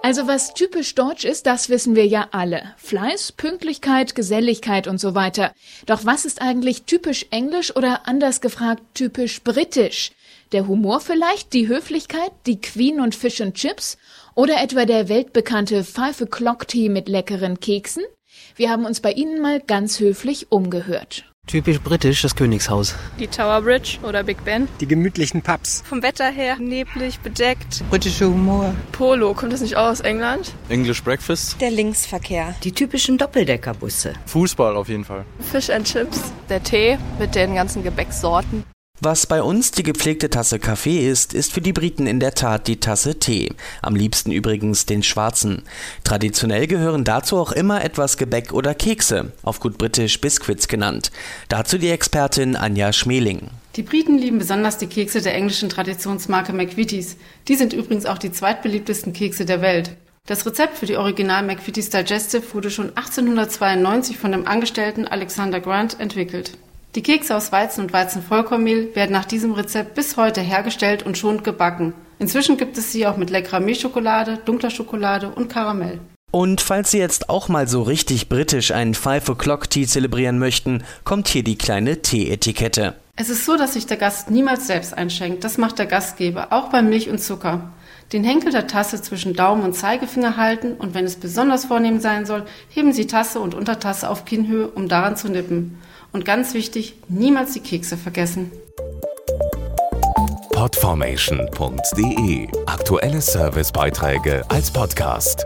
Also was typisch deutsch ist, das wissen wir ja alle. Fleiß, Pünktlichkeit, Geselligkeit und so weiter. Doch was ist eigentlich typisch englisch oder anders gefragt typisch britisch? Der Humor vielleicht, die Höflichkeit, die Queen und Fish and Chips oder etwa der weltbekannte Five O'Clock Tea mit leckeren Keksen? Wir haben uns bei Ihnen mal ganz höflich umgehört. Typisch britisch, das Königshaus. Die Tower Bridge oder Big Ben. Die gemütlichen Pubs. Vom Wetter her neblig, bedeckt. Britischer Humor. Polo, kommt das nicht auch aus England? English Breakfast. Der Linksverkehr. Die typischen Doppeldeckerbusse. Fußball auf jeden Fall. Fish and Chips. Der Tee mit den ganzen Gebäcksorten. Was bei uns die gepflegte Tasse Kaffee ist, ist für die Briten in der Tat die Tasse Tee. Am liebsten übrigens den schwarzen. Traditionell gehören dazu auch immer etwas Gebäck oder Kekse, auf gut britisch Biscuits genannt. Dazu die Expertin Anja Schmeling. Die Briten lieben besonders die Kekse der englischen Traditionsmarke McVitie's. Die sind übrigens auch die zweitbeliebtesten Kekse der Welt. Das Rezept für die Original McVitie's Digestive wurde schon 1892 von dem Angestellten Alexander Grant entwickelt. Die Kekse aus Weizen und Weizenvollkornmehl werden nach diesem Rezept bis heute hergestellt und schonend gebacken. Inzwischen gibt es sie auch mit leckerer Milchschokolade, dunkler Schokolade und Karamell. Und falls Sie jetzt auch mal so richtig britisch einen Five O'Clock Tea zelebrieren möchten, kommt hier die kleine Tee-Etikette. Es ist so, dass sich der Gast niemals selbst einschenkt. Das macht der Gastgeber, auch bei Milch und Zucker. Den Henkel der Tasse zwischen Daumen und Zeigefinger halten und wenn es besonders vornehm sein soll, heben Sie Tasse und Untertasse auf Kinnhöhe, um daran zu nippen. Und ganz wichtig, niemals die Kekse vergessen. Podformation.de Aktuelle Servicebeiträge als Podcast.